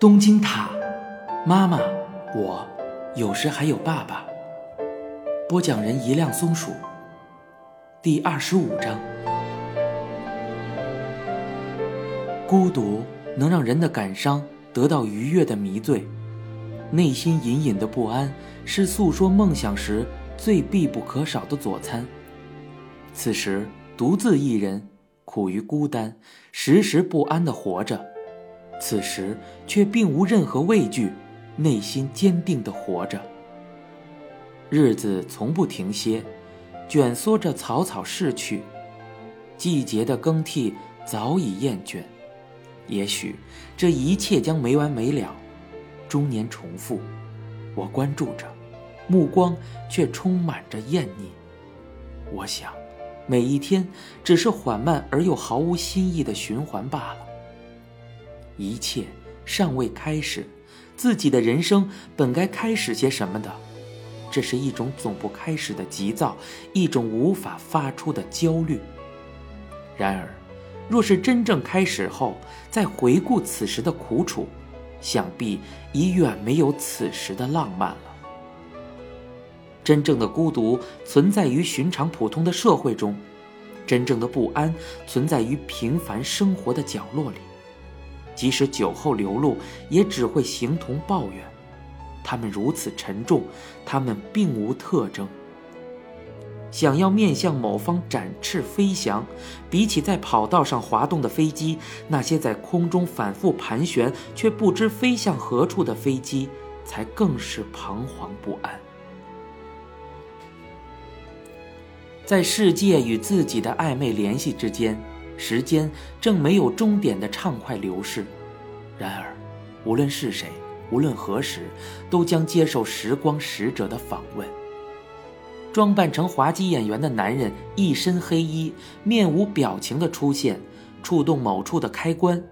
东京塔，妈妈，我，有时还有爸爸。播讲人：一辆松鼠。第二十五章。孤独能让人的感伤得到愉悦的迷醉，内心隐隐的不安是诉说梦想时最必不可少的佐餐。此时独自一人，苦于孤单，时时不安的活着。此时却并无任何畏惧，内心坚定地活着。日子从不停歇，卷缩着草草逝去，季节的更替早已厌倦。也许这一切将没完没了，终年重复。我关注着，目光却充满着厌腻。我想，每一天只是缓慢而又毫无新意的循环罢了。一切尚未开始，自己的人生本该开始些什么的？这是一种总不开始的急躁，一种无法发出的焦虑。然而，若是真正开始后，再回顾此时的苦楚，想必已远没有此时的浪漫了。真正的孤独存在于寻常普通的社会中，真正的不安存在于平凡生活的角落里。即使酒后流露，也只会形同抱怨。他们如此沉重，他们并无特征。想要面向某方展翅飞翔，比起在跑道上滑动的飞机，那些在空中反复盘旋却不知飞向何处的飞机，才更是彷徨不安。在世界与自己的暧昧联系之间。时间正没有终点的畅快流逝，然而，无论是谁，无论何时，都将接受时光使者的访问。装扮成滑稽演员的男人，一身黑衣，面无表情的出现，触动某处的开关，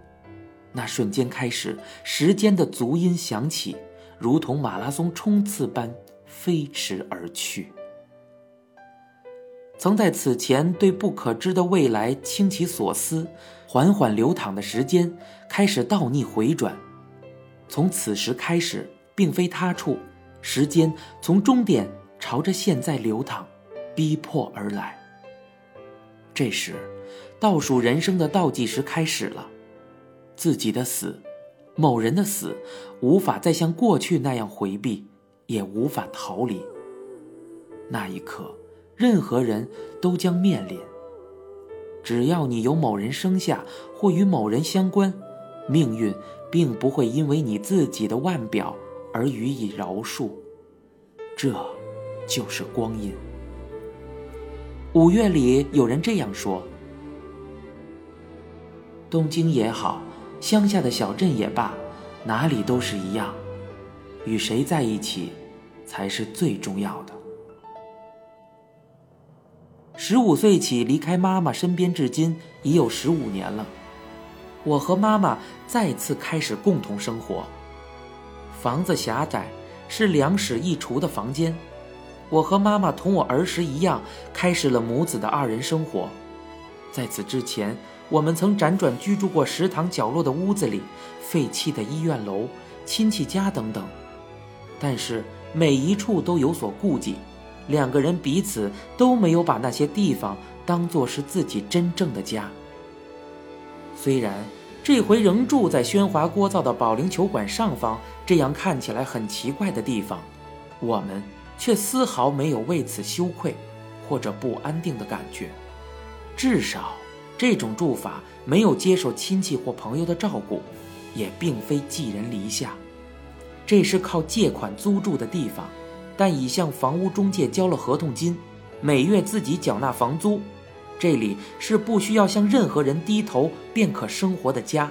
那瞬间开始，时间的足音响起，如同马拉松冲刺般飞驰而去。曾在此前对不可知的未来倾其所思，缓缓流淌的时间开始倒逆回转，从此时开始，并非他处，时间从终点朝着现在流淌，逼迫而来。这时，倒数人生的倒计时开始了，自己的死，某人的死，无法再像过去那样回避，也无法逃离。那一刻。任何人都将面临。只要你由某人生下或与某人相关，命运并不会因为你自己的腕表而予以饶恕。这，就是光阴。五月里有人这样说：东京也好，乡下的小镇也罢，哪里都是一样，与谁在一起，才是最重要的。十五岁起离开妈妈身边，至今已有十五年了。我和妈妈再次开始共同生活。房子狭窄，是两室一厨的房间。我和妈妈同我儿时一样，开始了母子的二人生活。在此之前，我们曾辗转居住过食堂角落的屋子里、废弃的医院楼、亲戚家等等，但是每一处都有所顾忌。两个人彼此都没有把那些地方当作是自己真正的家。虽然这回仍住在喧哗聒噪的保龄球馆上方这样看起来很奇怪的地方，我们却丝毫没有为此羞愧或者不安定的感觉。至少，这种住法没有接受亲戚或朋友的照顾，也并非寄人篱下。这是靠借款租住的地方。但已向房屋中介交了合同金，每月自己缴纳房租。这里是不需要向任何人低头便可生活的家。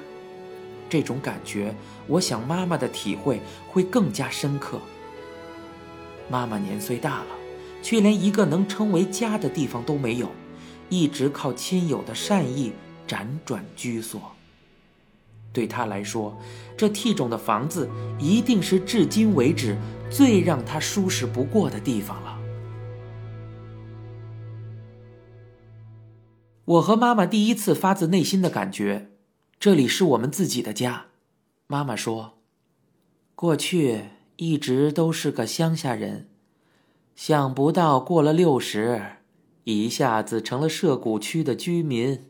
这种感觉，我想妈妈的体会会更加深刻。妈妈年岁大了，却连一个能称为家的地方都没有，一直靠亲友的善意辗转居所。对他来说，这替种的房子一定是至今为止。最让他舒适不过的地方了。我和妈妈第一次发自内心的感觉，这里是我们自己的家。妈妈说：“过去一直都是个乡下人，想不到过了六十，一下子成了涉谷区的居民。”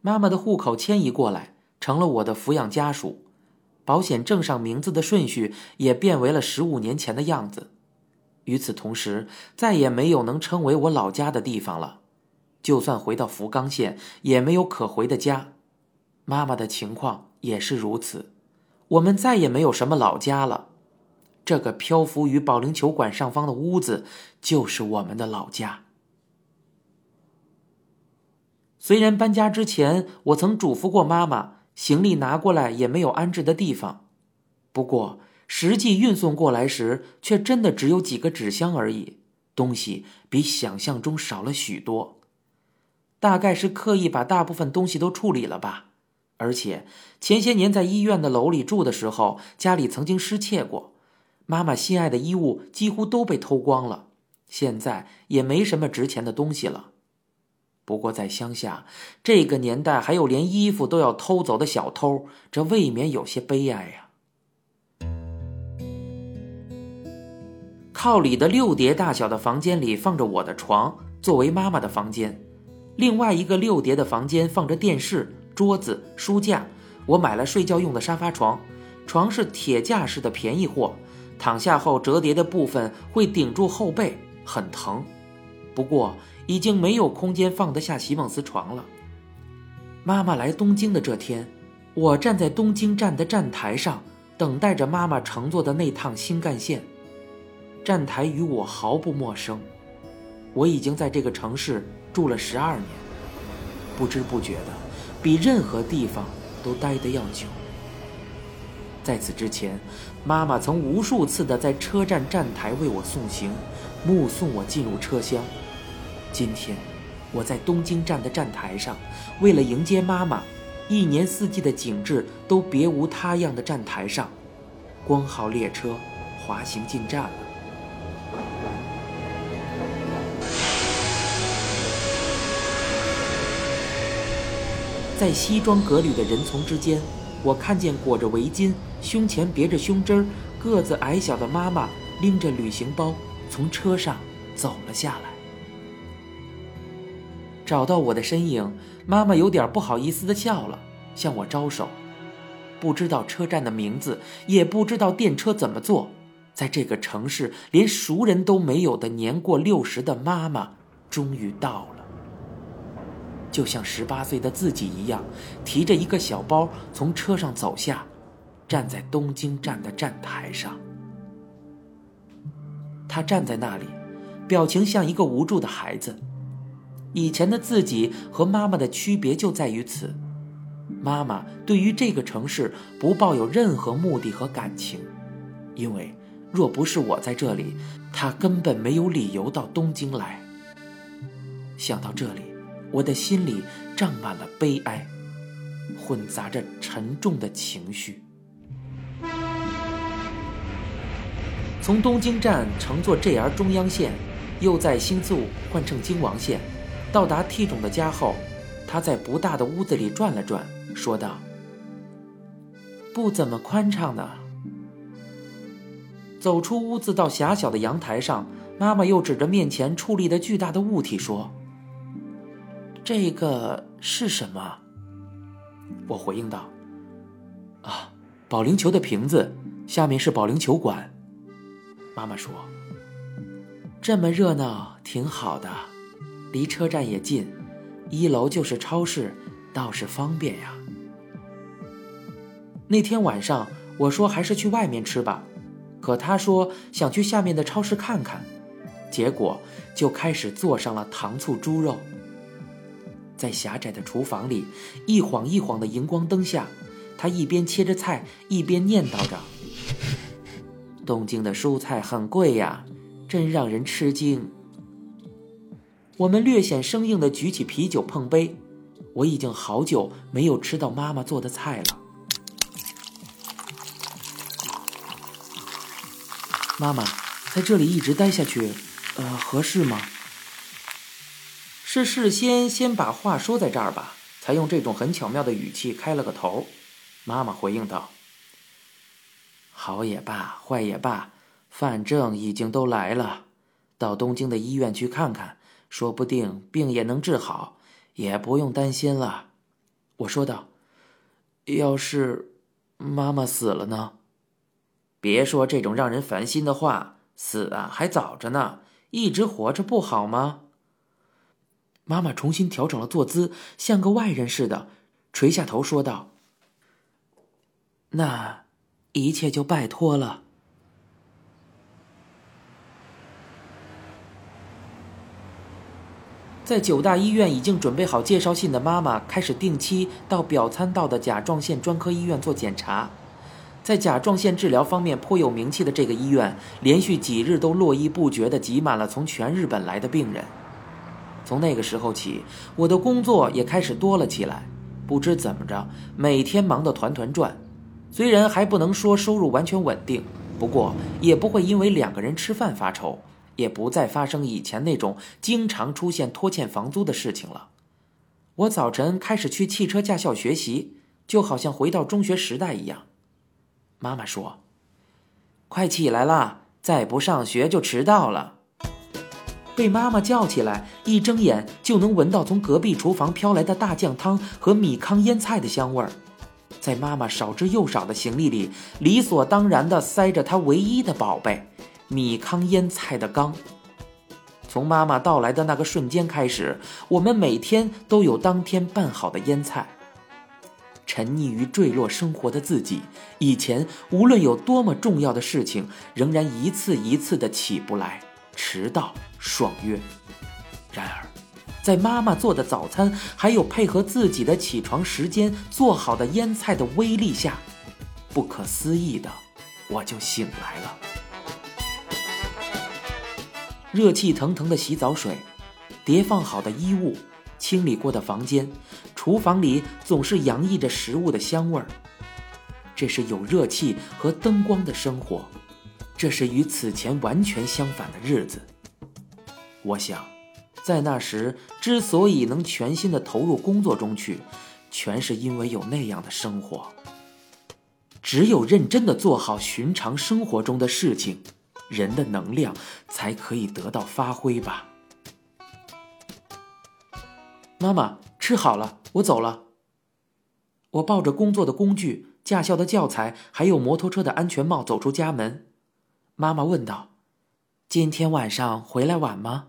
妈妈的户口迁移过来，成了我的抚养家属，保险证上名字的顺序也变为了十五年前的样子。与此同时，再也没有能称为我老家的地方了。就算回到福冈县，也没有可回的家。妈妈的情况也是如此，我们再也没有什么老家了。这个漂浮于保龄球馆上方的屋子，就是我们的老家。虽然搬家之前，我曾嘱咐过妈妈，行李拿过来也没有安置的地方，不过实际运送过来时，却真的只有几个纸箱而已，东西比想象中少了许多。大概是刻意把大部分东西都处理了吧，而且前些年在医院的楼里住的时候，家里曾经失窃过，妈妈心爱的衣物几乎都被偷光了，现在也没什么值钱的东西了。不过在乡下，这个年代还有连衣服都要偷走的小偷，这未免有些悲哀呀。靠里的六叠大小的房间里放着我的床，作为妈妈的房间。另外一个六叠的房间放着电视、桌子、书架。我买了睡觉用的沙发床，床是铁架式的便宜货，躺下后折叠的部分会顶住后背，很疼。不过已经没有空间放得下席梦思床了。妈妈来东京的这天，我站在东京站的站台上，等待着妈妈乘坐的那趟新干线。站台与我毫不陌生，我已经在这个城市。住了十二年，不知不觉的，比任何地方都待得要久。在此之前，妈妈曾无数次的在车站站台为我送行，目送我进入车厢。今天，我在东京站的站台上，为了迎接妈妈，一年四季的景致都别无他样的站台上，光号列车滑行进站了。在西装革履的人丛之间，我看见裹着围巾、胸前别着胸针、个子矮小的妈妈拎着旅行包从车上走了下来。找到我的身影，妈妈有点不好意思的笑了，向我招手。不知道车站的名字，也不知道电车怎么坐，在这个城市连熟人都没有的年过六十的妈妈，终于到了。就像十八岁的自己一样，提着一个小包从车上走下，站在东京站的站台上。他站在那里，表情像一个无助的孩子。以前的自己和妈妈的区别就在于此：妈妈对于这个城市不抱有任何目的和感情，因为若不是我在这里，她根本没有理由到东京来。想到这里。我的心里胀满了悲哀，混杂着沉重的情绪。从东京站乘坐 JR 中央线，又在新宿换乘京王线，到达 T 种的家后，他在不大的屋子里转了转，说道：“不怎么宽敞呢。”走出屋子到狭小的阳台上，妈妈又指着面前矗立的巨大的物体说。这个是什么？我回应道：“啊，保龄球的瓶子，下面是保龄球馆。”妈妈说：“这么热闹，挺好的，离车站也近，一楼就是超市，倒是方便呀。”那天晚上，我说还是去外面吃吧，可他说想去下面的超市看看，结果就开始做上了糖醋猪肉。在狭窄的厨房里，一晃一晃的荧光灯下，他一边切着菜，一边念叨着：“东京的蔬菜很贵呀，真让人吃惊。”我们略显生硬的举起啤酒碰杯。我已经好久没有吃到妈妈做的菜了。妈妈，在这里一直待下去，呃，合适吗？是事先先把话说在这儿吧，才用这种很巧妙的语气开了个头。妈妈回应道：“好也罢，坏也罢，反正已经都来了，到东京的医院去看看，说不定病也能治好，也不用担心了。”我说道：“要是妈妈死了呢？别说这种让人烦心的话，死啊还早着呢，一直活着不好吗？”妈妈重新调整了坐姿，像个外人似的，垂下头说道。那，一切就拜托了。在九大医院已经准备好介绍信的妈妈，开始定期到表参道的甲状腺专科医院做检查。在甲状腺治疗方面颇有名气的这个医院，连续几日都络绎不绝的挤满了从全日本来的病人。从那个时候起，我的工作也开始多了起来。不知怎么着，每天忙得团团转。虽然还不能说收入完全稳定，不过也不会因为两个人吃饭发愁，也不再发生以前那种经常出现拖欠房租的事情了。我早晨开始去汽车驾校学习，就好像回到中学时代一样。妈妈说：“快起来啦，再不上学就迟到了。”被妈妈叫起来，一睁眼就能闻到从隔壁厨房飘来的大酱汤和米糠腌菜的香味儿。在妈妈少之又少的行李里，理所当然地塞着她唯一的宝贝——米糠腌菜的缸。从妈妈到来的那个瞬间开始，我们每天都有当天拌好的腌菜。沉溺于坠落生活的自己，以前无论有多么重要的事情，仍然一次一次的起不来，迟到、爽约。然而。在妈妈做的早餐，还有配合自己的起床时间做好的腌菜的威力下，不可思议的，我就醒来了。热气腾腾的洗澡水，叠放好的衣物，清理过的房间，厨房里总是洋溢着食物的香味儿。这是有热气和灯光的生活，这是与此前完全相反的日子。我想。在那时，之所以能全心的投入工作中去，全是因为有那样的生活。只有认真的做好寻常生活中的事情，人的能量才可以得到发挥吧。妈妈，吃好了，我走了。我抱着工作的工具、驾校的教材，还有摩托车的安全帽走出家门。妈妈问道：“今天晚上回来晚吗？”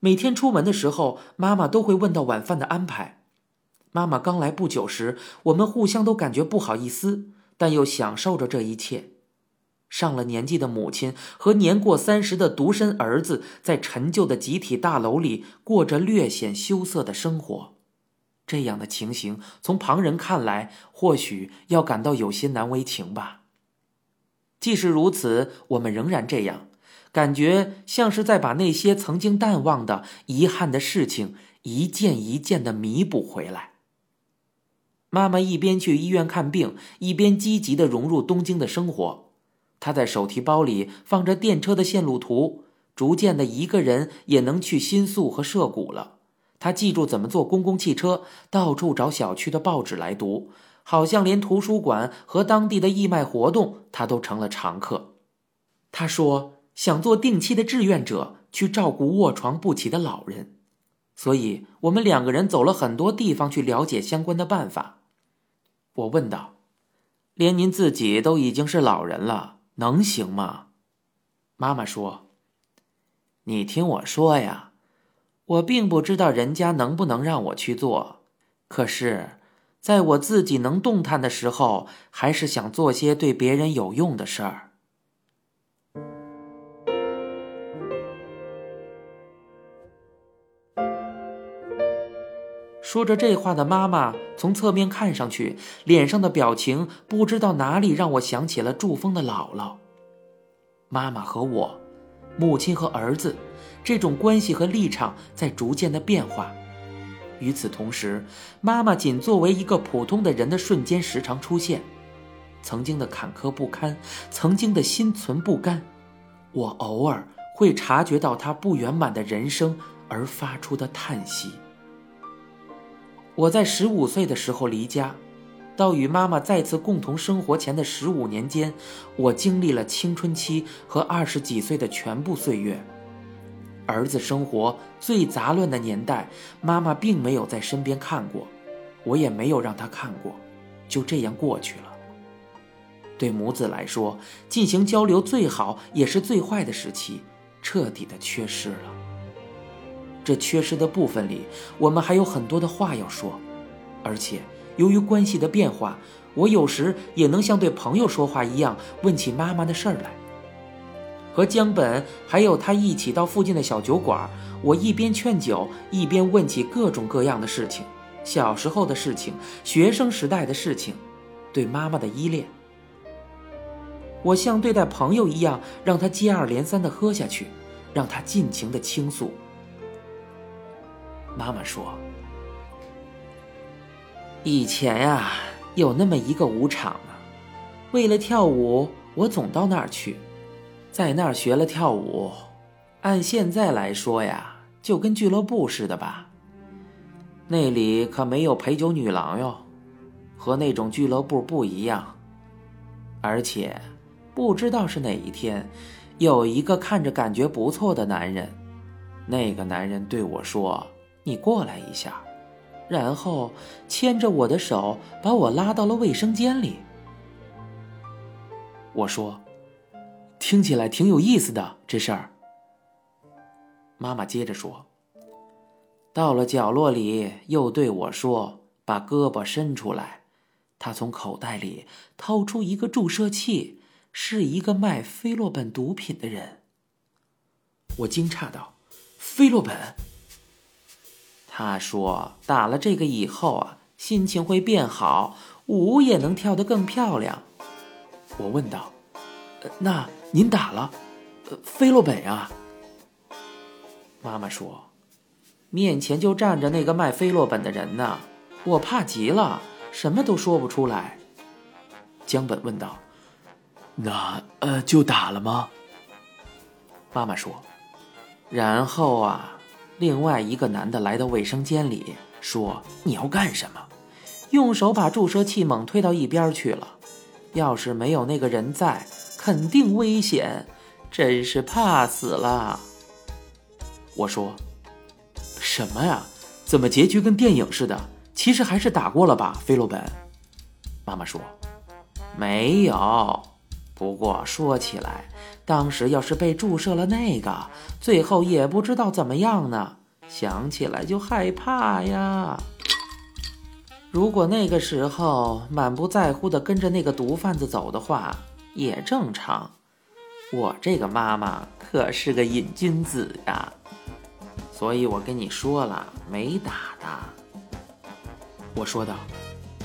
每天出门的时候，妈妈都会问到晚饭的安排。妈妈刚来不久时，我们互相都感觉不好意思，但又享受着这一切。上了年纪的母亲和年过三十的独生儿子，在陈旧的集体大楼里过着略显羞涩的生活。这样的情形，从旁人看来，或许要感到有些难为情吧。即使如此，我们仍然这样。感觉像是在把那些曾经淡忘的遗憾的事情一件一件的弥补回来。妈妈一边去医院看病，一边积极的融入东京的生活。他在手提包里放着电车的线路图，逐渐的一个人也能去新宿和涩谷了。他记住怎么坐公共汽车，到处找小区的报纸来读，好像连图书馆和当地的义卖活动，他都成了常客。他说。想做定期的志愿者，去照顾卧床不起的老人，所以我们两个人走了很多地方去了解相关的办法。我问道：“连您自己都已经是老人了，能行吗？”妈妈说：“你听我说呀，我并不知道人家能不能让我去做，可是，在我自己能动弹的时候，还是想做些对别人有用的事儿。”说着这话的妈妈，从侧面看上去，脸上的表情不知道哪里让我想起了祝峰的姥姥。妈妈和我，母亲和儿子，这种关系和立场在逐渐的变化。与此同时，妈妈仅作为一个普通的人的瞬间时常出现，曾经的坎坷不堪，曾经的心存不甘，我偶尔会察觉到他不圆满的人生而发出的叹息。我在十五岁的时候离家，到与妈妈再次共同生活前的十五年间，我经历了青春期和二十几岁的全部岁月。儿子生活最杂乱的年代，妈妈并没有在身边看过，我也没有让她看过，就这样过去了。对母子来说，进行交流最好也是最坏的时期，彻底的缺失了。这缺失的部分里，我们还有很多的话要说，而且由于关系的变化，我有时也能像对朋友说话一样问起妈妈的事儿来。和江本还有他一起到附近的小酒馆，我一边劝酒，一边问起各种各样的事情：小时候的事情，学生时代的事情，对妈妈的依恋。我像对待朋友一样，让他接二连三的喝下去，让他尽情的倾诉。妈妈说：“以前呀，有那么一个舞场呢，为了跳舞，我总到那儿去，在那儿学了跳舞。按现在来说呀，就跟俱乐部似的吧。那里可没有陪酒女郎哟，和那种俱乐部不一样。而且，不知道是哪一天，有一个看着感觉不错的男人，那个男人对我说。”你过来一下，然后牵着我的手把我拉到了卫生间里。我说：“听起来挺有意思的这事儿。”妈妈接着说：“到了角落里，又对我说：‘把胳膊伸出来。’他从口袋里掏出一个注射器，是一个卖菲洛本毒品的人。”我惊诧道：“菲洛本？”他说：“打了这个以后啊，心情会变好，舞也能跳得更漂亮。”我问道：“那您打了，呃菲洛本啊？”妈妈说：“面前就站着那个卖菲洛本的人呢，我怕极了，什么都说不出来。”江本问道：“那呃，就打了吗？”妈妈说：“然后啊。”另外一个男的来到卫生间里，说：“你要干什么？”用手把注射器猛推到一边去了。要是没有那个人在，肯定危险，真是怕死了。我说：“什么呀？怎么结局跟电影似的？其实还是打过了吧，菲洛本。”妈妈说：“没有。不过说起来……”当时要是被注射了那个，最后也不知道怎么样呢。想起来就害怕呀。如果那个时候满不在乎的跟着那个毒贩子走的话，也正常。我这个妈妈可是个瘾君子呀，所以我跟你说了，没打的。我说道：“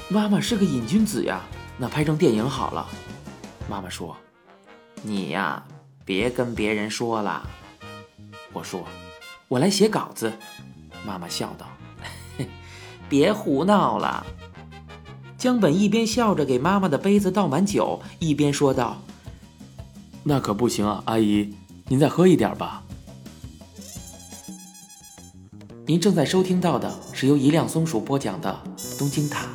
妈妈是个瘾君子呀，那拍成电影好了。”妈妈说。你呀，别跟别人说了。我说，我来写稿子。妈妈笑道：“别胡闹了。”江本一边笑着给妈妈的杯子倒满酒，一边说道：“那可不行啊，阿姨，您再喝一点吧。”您正在收听到的是由一辆松鼠播讲的《东京塔》。